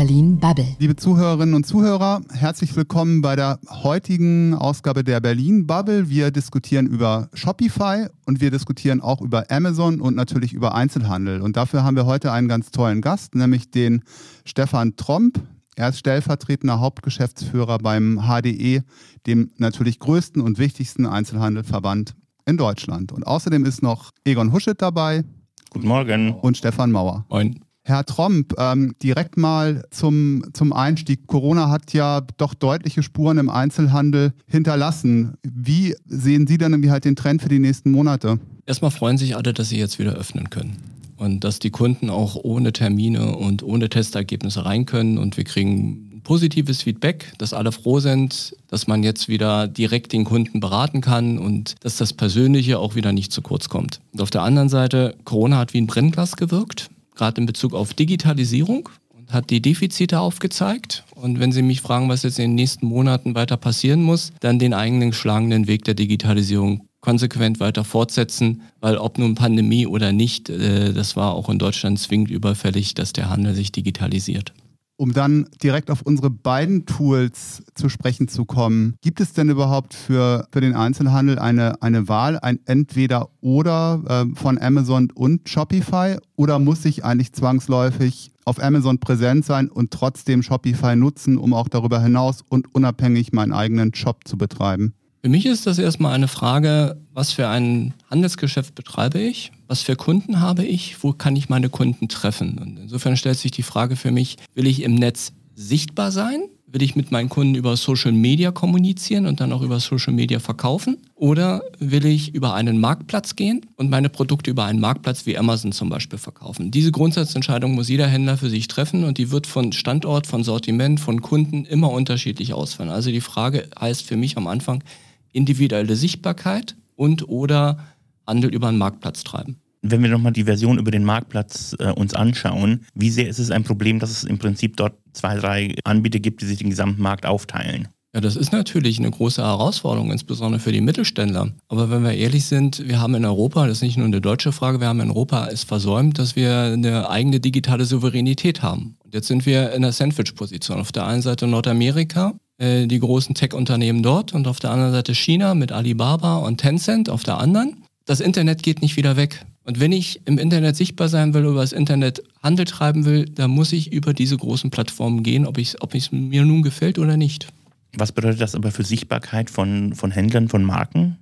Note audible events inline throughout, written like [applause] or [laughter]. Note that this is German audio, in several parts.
Berlin Bubble. Liebe Zuhörerinnen und Zuhörer, herzlich willkommen bei der heutigen Ausgabe der Berlin Bubble. Wir diskutieren über Shopify und wir diskutieren auch über Amazon und natürlich über Einzelhandel. Und dafür haben wir heute einen ganz tollen Gast, nämlich den Stefan Tromp. Er ist stellvertretender Hauptgeschäftsführer beim HDE, dem natürlich größten und wichtigsten Einzelhandelverband in Deutschland. Und außerdem ist noch Egon Huschet dabei. Guten Morgen. Und Stefan Mauer. Moin. Herr Tromp, ähm, direkt mal zum, zum Einstieg. Corona hat ja doch deutliche Spuren im Einzelhandel hinterlassen. Wie sehen Sie denn irgendwie halt den Trend für die nächsten Monate? Erstmal freuen sich alle, dass sie jetzt wieder öffnen können. Und dass die Kunden auch ohne Termine und ohne Testergebnisse rein können. Und wir kriegen positives Feedback, dass alle froh sind, dass man jetzt wieder direkt den Kunden beraten kann und dass das Persönliche auch wieder nicht zu kurz kommt. Und auf der anderen Seite, Corona hat wie ein Brennglas gewirkt gerade in Bezug auf Digitalisierung und hat die Defizite aufgezeigt. Und wenn Sie mich fragen, was jetzt in den nächsten Monaten weiter passieren muss, dann den eigenen geschlagenen Weg der Digitalisierung konsequent weiter fortsetzen, weil ob nun Pandemie oder nicht, äh, das war auch in Deutschland zwingend überfällig, dass der Handel sich digitalisiert. Um dann direkt auf unsere beiden Tools zu sprechen zu kommen, gibt es denn überhaupt für, für den Einzelhandel eine, eine Wahl, ein Entweder-Oder äh, von Amazon und Shopify? Oder muss ich eigentlich zwangsläufig auf Amazon präsent sein und trotzdem Shopify nutzen, um auch darüber hinaus und unabhängig meinen eigenen Shop zu betreiben? Für mich ist das erstmal eine Frage, was für ein Handelsgeschäft betreibe ich, was für Kunden habe ich, wo kann ich meine Kunden treffen. Und insofern stellt sich die Frage für mich, will ich im Netz sichtbar sein Will ich mit meinen Kunden über Social Media kommunizieren und dann auch über Social Media verkaufen? Oder will ich über einen Marktplatz gehen und meine Produkte über einen Marktplatz wie Amazon zum Beispiel verkaufen? Diese Grundsatzentscheidung muss jeder Händler für sich treffen und die wird von Standort, von Sortiment, von Kunden immer unterschiedlich ausfallen. Also die Frage heißt für mich am Anfang individuelle Sichtbarkeit und oder Handel über einen Marktplatz treiben. Wenn wir nochmal die Version über den Marktplatz äh, uns anschauen, wie sehr ist es ein Problem, dass es im Prinzip dort zwei, drei Anbieter gibt, die sich den gesamten Markt aufteilen? Ja, das ist natürlich eine große Herausforderung, insbesondere für die Mittelständler. Aber wenn wir ehrlich sind, wir haben in Europa, das ist nicht nur eine deutsche Frage, wir haben in Europa es versäumt, dass wir eine eigene digitale Souveränität haben. Und jetzt sind wir in der Sandwich-Position. Auf der einen Seite Nordamerika, äh, die großen Tech-Unternehmen dort und auf der anderen Seite China mit Alibaba und Tencent auf der anderen. Das Internet geht nicht wieder weg. Und wenn ich im Internet sichtbar sein will, über das Internet Handel treiben will, dann muss ich über diese großen Plattformen gehen, ob es ob mir nun gefällt oder nicht. Was bedeutet das aber für Sichtbarkeit von, von Händlern, von Marken?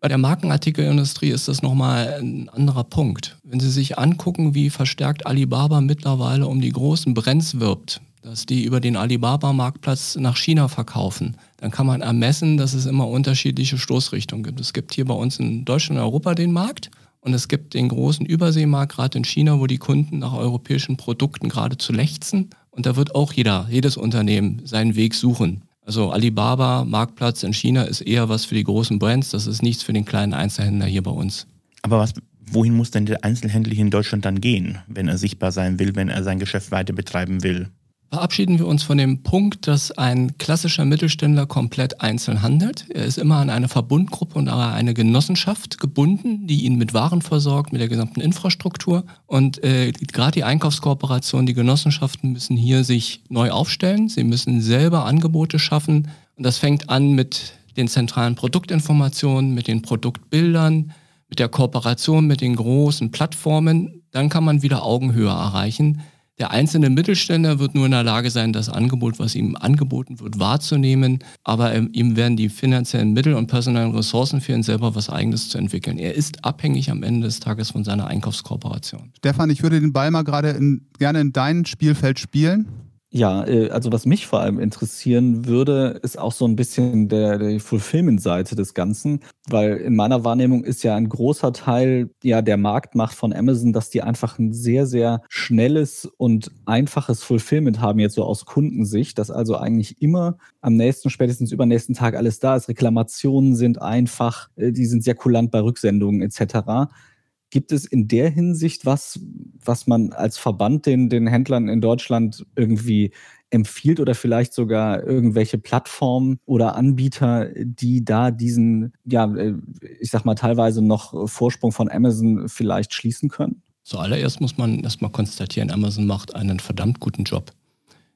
Bei der Markenartikelindustrie ist das nochmal ein anderer Punkt. Wenn Sie sich angucken, wie verstärkt Alibaba mittlerweile um die großen Brands wirbt, dass die über den Alibaba-Marktplatz nach China verkaufen, dann kann man ermessen, dass es immer unterschiedliche Stoßrichtungen gibt. Es gibt hier bei uns in Deutschland und Europa den Markt und es gibt den großen Überseemarkt, gerade in China, wo die Kunden nach europäischen Produkten geradezu lechzen. Und da wird auch jeder, jedes Unternehmen seinen Weg suchen. Also Alibaba, Marktplatz in China ist eher was für die großen Brands. Das ist nichts für den kleinen Einzelhändler hier bei uns. Aber was, wohin muss denn der Einzelhändler hier in Deutschland dann gehen, wenn er sichtbar sein will, wenn er sein Geschäft weiter betreiben will? Verabschieden wir uns von dem Punkt, dass ein klassischer Mittelständler komplett einzeln handelt. Er ist immer an eine Verbundgruppe und an eine Genossenschaft gebunden, die ihn mit Waren versorgt, mit der gesamten Infrastruktur. Und äh, gerade die Einkaufskooperation, die Genossenschaften müssen hier sich neu aufstellen. Sie müssen selber Angebote schaffen. Und das fängt an mit den zentralen Produktinformationen, mit den Produktbildern, mit der Kooperation mit den großen Plattformen. Dann kann man wieder Augenhöhe erreichen. Der einzelne Mittelständler wird nur in der Lage sein, das Angebot, was ihm angeboten wird, wahrzunehmen, aber ihm werden die finanziellen Mittel und personellen Ressourcen fehlen, selber was Eigenes zu entwickeln. Er ist abhängig am Ende des Tages von seiner Einkaufskooperation. Stefan, ich würde den Ball mal gerade in, gerne in dein Spielfeld spielen. Ja, äh, also was mich vor allem interessieren würde, ist auch so ein bisschen der, der Fulfillment-Seite des Ganzen, weil in meiner Wahrnehmung ist ja ein großer Teil ja der Marktmacht von Amazon, dass die einfach ein sehr, sehr schnelles und einfaches Fulfillment haben, jetzt so aus Kundensicht, dass also eigentlich immer am nächsten, spätestens übernächsten Tag alles da ist. Reklamationen sind einfach, äh, die sind sehr kulant bei Rücksendungen etc. Gibt es in der Hinsicht was, was man als Verband den, den Händlern in Deutschland irgendwie empfiehlt oder vielleicht sogar irgendwelche Plattformen oder Anbieter, die da diesen, ja, äh, ich sag mal, teilweise noch Vorsprung von Amazon vielleicht schließen können? Zuallererst muss man erstmal konstatieren, Amazon macht einen verdammt guten Job.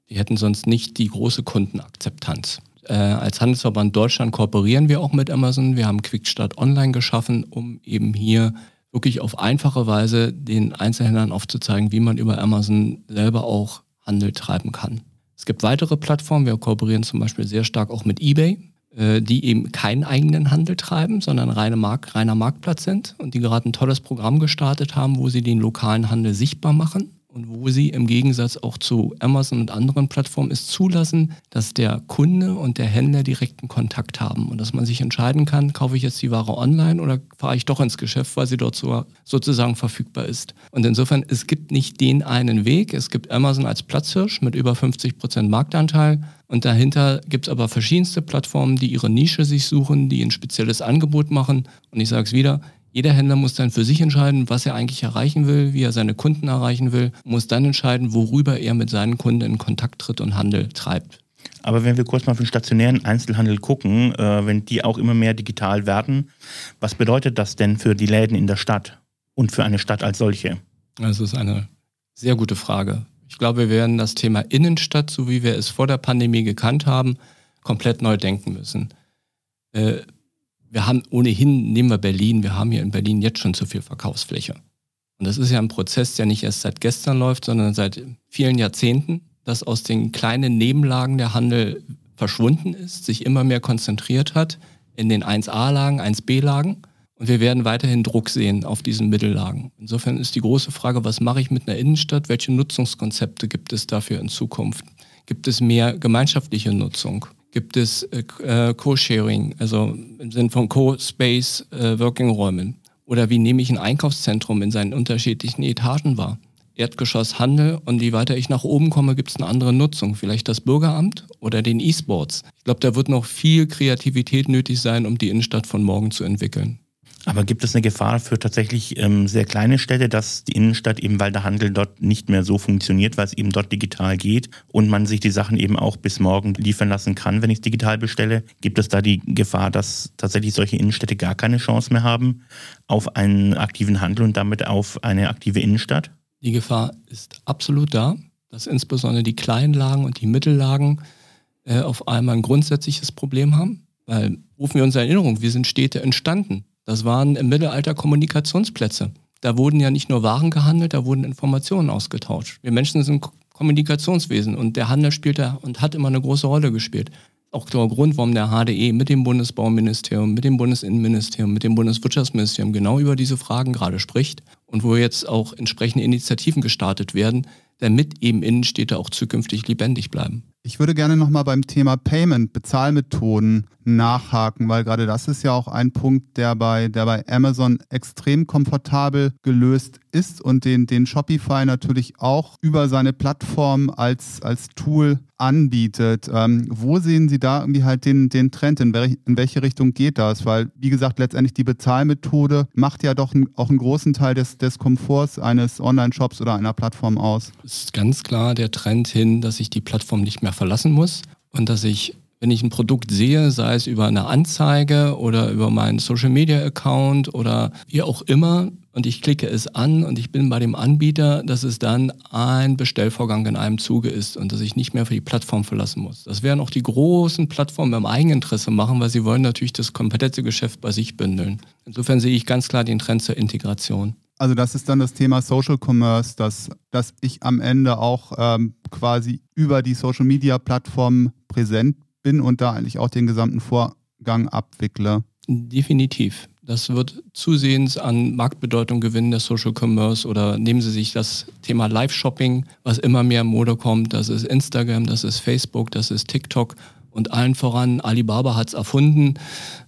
Wir hätten sonst nicht die große Kundenakzeptanz. Äh, als Handelsverband Deutschland kooperieren wir auch mit Amazon. Wir haben Quickstart Online geschaffen, um eben hier wirklich auf einfache Weise den Einzelhändlern aufzuzeigen, wie man über Amazon selber auch Handel treiben kann. Es gibt weitere Plattformen. Wir kooperieren zum Beispiel sehr stark auch mit eBay, äh, die eben keinen eigenen Handel treiben, sondern reine Mark reiner Marktplatz sind und die gerade ein tolles Programm gestartet haben, wo sie den lokalen Handel sichtbar machen und wo sie im Gegensatz auch zu Amazon und anderen Plattformen es zulassen, dass der Kunde und der Händler direkten Kontakt haben und dass man sich entscheiden kann, kaufe ich jetzt die Ware online oder fahre ich doch ins Geschäft, weil sie dort so, sozusagen verfügbar ist. Und insofern, es gibt nicht den einen Weg. Es gibt Amazon als Platzhirsch mit über 50 Prozent Marktanteil und dahinter gibt es aber verschiedenste Plattformen, die ihre Nische sich suchen, die ein spezielles Angebot machen. Und ich sage es wieder, jeder Händler muss dann für sich entscheiden, was er eigentlich erreichen will, wie er seine Kunden erreichen will, muss dann entscheiden, worüber er mit seinen Kunden in Kontakt tritt und Handel treibt. Aber wenn wir kurz mal auf den stationären Einzelhandel gucken, äh, wenn die auch immer mehr digital werden, was bedeutet das denn für die Läden in der Stadt und für eine Stadt als solche? Das ist eine sehr gute Frage. Ich glaube, wir werden das Thema Innenstadt, so wie wir es vor der Pandemie gekannt haben, komplett neu denken müssen. Äh, wir haben ohnehin, nehmen wir Berlin, wir haben hier in Berlin jetzt schon zu viel Verkaufsfläche. Und das ist ja ein Prozess, der nicht erst seit gestern läuft, sondern seit vielen Jahrzehnten, dass aus den kleinen Nebenlagen der Handel verschwunden ist, sich immer mehr konzentriert hat in den 1a-Lagen, 1b-Lagen. Und wir werden weiterhin Druck sehen auf diesen Mittellagen. Insofern ist die große Frage, was mache ich mit einer Innenstadt? Welche Nutzungskonzepte gibt es dafür in Zukunft? Gibt es mehr gemeinschaftliche Nutzung? Gibt es äh, äh, Co-Sharing, also im Sinne von Co-Space äh, Working-Räumen. Oder wie nehme ich ein Einkaufszentrum in seinen unterschiedlichen Etagen wahr? Erdgeschoss Handel und je weiter ich nach oben komme, gibt es eine andere Nutzung. Vielleicht das Bürgeramt oder den E-Sports. Ich glaube, da wird noch viel Kreativität nötig sein, um die Innenstadt von morgen zu entwickeln. Aber gibt es eine Gefahr für tatsächlich ähm, sehr kleine Städte, dass die Innenstadt eben, weil der Handel dort nicht mehr so funktioniert, weil es eben dort digital geht und man sich die Sachen eben auch bis morgen liefern lassen kann, wenn ich es digital bestelle, gibt es da die Gefahr, dass tatsächlich solche Innenstädte gar keine Chance mehr haben auf einen aktiven Handel und damit auf eine aktive Innenstadt? Die Gefahr ist absolut da, dass insbesondere die Kleinlagen und die Mittellagen äh, auf einmal ein grundsätzliches Problem haben. Weil rufen wir uns in Erinnerung, wir sind Städte entstanden das waren im Mittelalter Kommunikationsplätze. Da wurden ja nicht nur Waren gehandelt, da wurden Informationen ausgetauscht. Wir Menschen sind Kommunikationswesen und der Handel spielt da und hat immer eine große Rolle gespielt. Auch der Grund, warum der HDE mit dem Bundesbauministerium, mit dem Bundesinnenministerium, mit dem Bundeswirtschaftsministerium genau über diese Fragen gerade spricht und wo jetzt auch entsprechende Initiativen gestartet werden, damit eben Innenstädte auch zukünftig lebendig bleiben. Ich würde gerne nochmal beim Thema Payment, Bezahlmethoden nachhaken, weil gerade das ist ja auch ein Punkt, der bei, der bei Amazon extrem komfortabel gelöst ist und den, den Shopify natürlich auch über seine Plattform als, als Tool anbietet. Ähm, wo sehen Sie da irgendwie halt den, den Trend? In, welch, in welche Richtung geht das? Weil, wie gesagt, letztendlich die Bezahlmethode macht ja doch auch einen großen Teil des, des Komforts eines Online-Shops oder einer Plattform aus. Es ist ganz klar der Trend hin, dass ich die Plattform nicht mehr verlassen muss und dass ich wenn ich ein Produkt sehe, sei es über eine Anzeige oder über meinen Social Media Account oder wie auch immer, und ich klicke es an und ich bin bei dem Anbieter, dass es dann ein Bestellvorgang in einem Zuge ist und dass ich nicht mehr für die Plattform verlassen muss. Das werden auch die großen Plattformen im Eigeninteresse machen, weil sie wollen natürlich das komplette Geschäft bei sich bündeln. Insofern sehe ich ganz klar den Trend zur Integration. Also das ist dann das Thema Social Commerce, dass, dass ich am Ende auch ähm, quasi über die Social Media Plattform präsent bin und da eigentlich auch den gesamten Vorgang abwickle. Definitiv. Das wird zusehends an Marktbedeutung gewinnen, der Social Commerce. Oder nehmen Sie sich das Thema Live-Shopping, was immer mehr in Mode kommt. Das ist Instagram, das ist Facebook, das ist TikTok. Und allen voran, Alibaba hat es erfunden.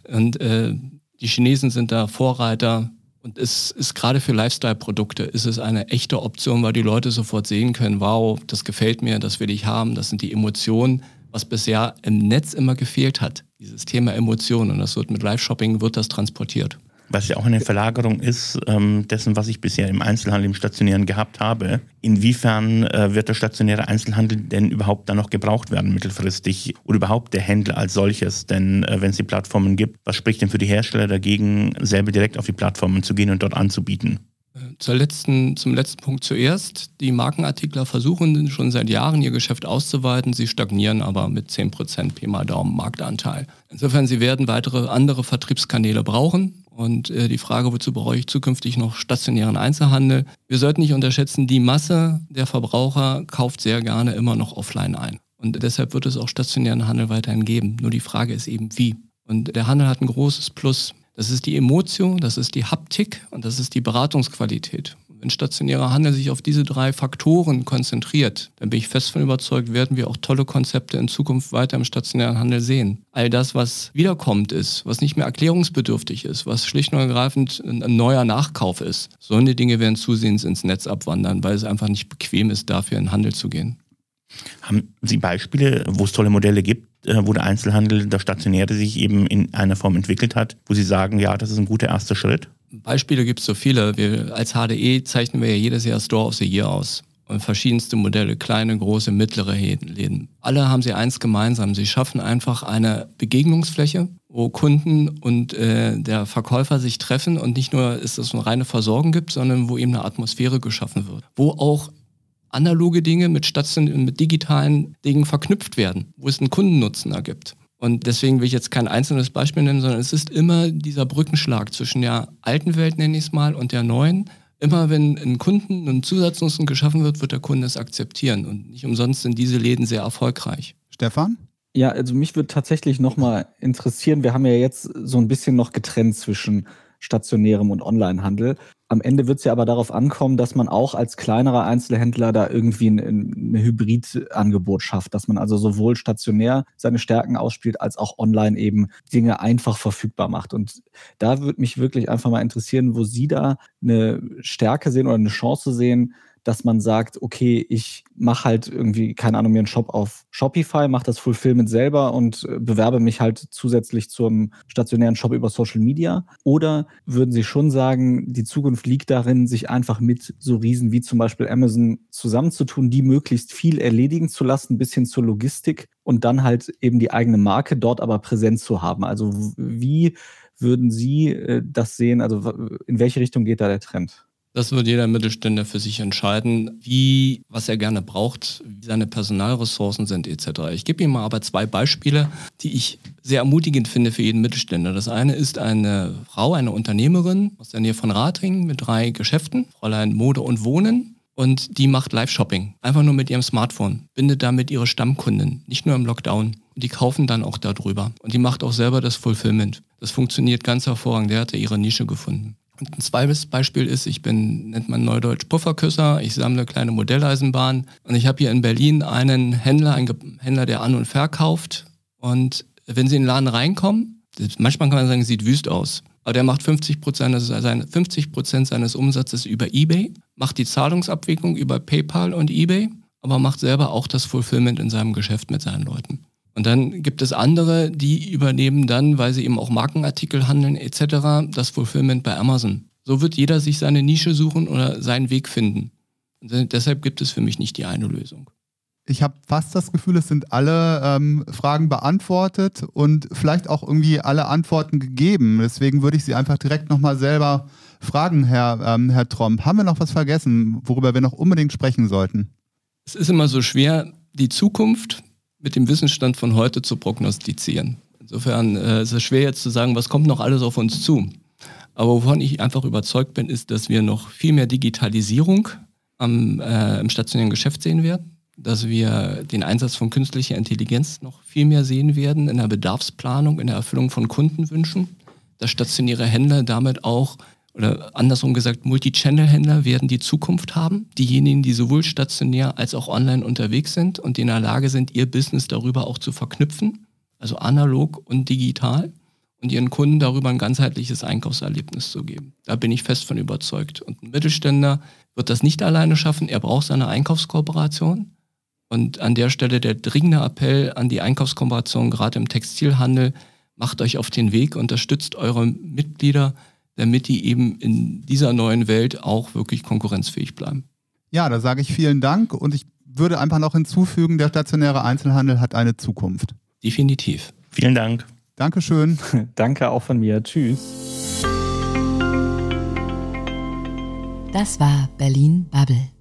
Und äh, die Chinesen sind da Vorreiter. Und es ist gerade für Lifestyle-Produkte ist es eine echte Option, weil die Leute sofort sehen können, wow, das gefällt mir, das will ich haben, das sind die Emotionen, was bisher im Netz immer gefehlt hat. Dieses Thema Emotionen. Und das wird mit Live-Shopping wird das transportiert. Was ja auch eine Verlagerung ist ähm, dessen, was ich bisher im Einzelhandel, im Stationären gehabt habe. Inwiefern äh, wird der stationäre Einzelhandel denn überhaupt dann noch gebraucht werden mittelfristig oder überhaupt der Händler als solches? Denn äh, wenn es die Plattformen gibt, was spricht denn für die Hersteller dagegen, selber direkt auf die Plattformen zu gehen und dort anzubieten? Zur letzten, zum letzten Punkt zuerst. Die Markenartikler versuchen schon seit Jahren ihr Geschäft auszuweiten. Sie stagnieren aber mit 10% Pi mal Daumen Marktanteil. Insofern, sie werden weitere andere Vertriebskanäle brauchen. Und äh, die Frage, wozu brauche ich zukünftig noch stationären Einzelhandel? Wir sollten nicht unterschätzen, die Masse der Verbraucher kauft sehr gerne immer noch offline ein. Und deshalb wird es auch stationären Handel weiterhin geben. Nur die Frage ist eben, wie. Und der Handel hat ein großes Plus. Das ist die Emotion, das ist die Haptik und das ist die Beratungsqualität. Wenn stationärer Handel sich auf diese drei Faktoren konzentriert, dann bin ich fest von überzeugt, werden wir auch tolle Konzepte in Zukunft weiter im stationären Handel sehen. All das, was wiederkommt ist, was nicht mehr erklärungsbedürftig ist, was schlicht und ergreifend ein neuer Nachkauf ist, so eine Dinge werden zusehends ins Netz abwandern, weil es einfach nicht bequem ist, dafür in Handel zu gehen. Haben Sie Beispiele, wo es tolle Modelle gibt, äh, wo der Einzelhandel, der Stationäre sich eben in einer Form entwickelt hat, wo Sie sagen, ja, das ist ein guter erster Schritt? Beispiele gibt es so viele. Wir, als HDE zeichnen wir ja jedes Jahr Store of the Year aus. Und verschiedenste Modelle, kleine, große, mittlere Läden. Alle haben sie eins gemeinsam. Sie schaffen einfach eine Begegnungsfläche, wo Kunden und äh, der Verkäufer sich treffen und nicht nur ist es eine reine Versorgung gibt, sondern wo eben eine Atmosphäre geschaffen wird. Wo auch analoge Dinge mit, mit digitalen Dingen verknüpft werden, wo es einen Kundennutzen ergibt. Und deswegen will ich jetzt kein einzelnes Beispiel nennen, sondern es ist immer dieser Brückenschlag zwischen der alten Welt, nenne ich es mal, und der neuen. Immer wenn ein Kunden ein Zusatznutzen geschaffen wird, wird der Kunde es akzeptieren. Und nicht umsonst sind diese Läden sehr erfolgreich. Stefan? Ja, also mich würde tatsächlich nochmal interessieren, wir haben ja jetzt so ein bisschen noch getrennt zwischen stationärem und Onlinehandel. Am Ende wird es ja aber darauf ankommen, dass man auch als kleinerer Einzelhändler da irgendwie ein, ein Hybridangebot schafft, dass man also sowohl stationär seine Stärken ausspielt, als auch online eben Dinge einfach verfügbar macht. Und da würde mich wirklich einfach mal interessieren, wo Sie da eine Stärke sehen oder eine Chance sehen, dass man sagt, okay, ich mache halt irgendwie, keine Ahnung, mir einen Shop auf Shopify, mache das Fulfillment selber und äh, bewerbe mich halt zusätzlich zum stationären Shop über Social Media? Oder würden Sie schon sagen, die Zukunft liegt darin, sich einfach mit so Riesen wie zum Beispiel Amazon zusammenzutun, die möglichst viel erledigen zu lassen, bis hin zur Logistik und dann halt eben die eigene Marke dort aber präsent zu haben? Also wie würden Sie äh, das sehen? Also in welche Richtung geht da der Trend? Das wird jeder Mittelständler für sich entscheiden, wie, was er gerne braucht, wie seine Personalressourcen sind etc. Ich gebe Ihnen mal aber zwei Beispiele, die ich sehr ermutigend finde für jeden Mittelständler. Das eine ist eine Frau, eine Unternehmerin aus der Nähe von Ratingen mit drei Geschäften, Fräulein Mode und Wohnen. Und die macht Live-Shopping. Einfach nur mit ihrem Smartphone. Bindet damit ihre Stammkunden. Nicht nur im Lockdown. Und die kaufen dann auch darüber. Und die macht auch selber das Fulfillment. Das funktioniert ganz hervorragend. Der hat ja ihre Nische gefunden. Und ein zweites Beispiel ist, ich bin, nennt man neudeutsch Pufferküsser, ich sammle kleine Modelleisenbahnen und ich habe hier in Berlin einen Händler, einen Händler, der an- und verkauft. Und wenn Sie in den Laden reinkommen, manchmal kann man sagen, sieht wüst aus. Aber der macht 50 Prozent, seine 50 Prozent seines Umsatzes über eBay, macht die Zahlungsabwicklung über PayPal und eBay, aber macht selber auch das Fulfillment in seinem Geschäft mit seinen Leuten. Und dann gibt es andere, die übernehmen dann, weil sie eben auch Markenartikel handeln etc., das Fulfillment bei Amazon. So wird jeder sich seine Nische suchen oder seinen Weg finden. Und deshalb gibt es für mich nicht die eine Lösung. Ich habe fast das Gefühl, es sind alle ähm, Fragen beantwortet und vielleicht auch irgendwie alle Antworten gegeben. Deswegen würde ich Sie einfach direkt nochmal selber fragen, Herr, ähm, Herr Tromp. Haben wir noch was vergessen, worüber wir noch unbedingt sprechen sollten? Es ist immer so schwer, die Zukunft mit dem Wissensstand von heute zu prognostizieren. Insofern äh, ist es schwer jetzt zu sagen, was kommt noch alles auf uns zu. Aber wovon ich einfach überzeugt bin, ist, dass wir noch viel mehr Digitalisierung am, äh, im stationären Geschäft sehen werden, dass wir den Einsatz von künstlicher Intelligenz noch viel mehr sehen werden in der Bedarfsplanung, in der Erfüllung von Kundenwünschen, dass stationäre Händler damit auch oder andersrum gesagt, Multi-Channel-Händler werden die Zukunft haben. Diejenigen, die sowohl stationär als auch online unterwegs sind und die in der Lage sind, ihr Business darüber auch zu verknüpfen, also analog und digital, und ihren Kunden darüber ein ganzheitliches Einkaufserlebnis zu geben. Da bin ich fest von überzeugt. Und ein Mittelständler wird das nicht alleine schaffen. Er braucht seine Einkaufskooperation. Und an der Stelle der dringende Appell an die Einkaufskooperation, gerade im Textilhandel, macht euch auf den Weg, unterstützt eure Mitglieder, damit die eben in dieser neuen Welt auch wirklich konkurrenzfähig bleiben. Ja, da sage ich vielen Dank und ich würde einfach noch hinzufügen, der stationäre Einzelhandel hat eine Zukunft. Definitiv. Vielen Dank. [laughs] Das war Berlin Bubble.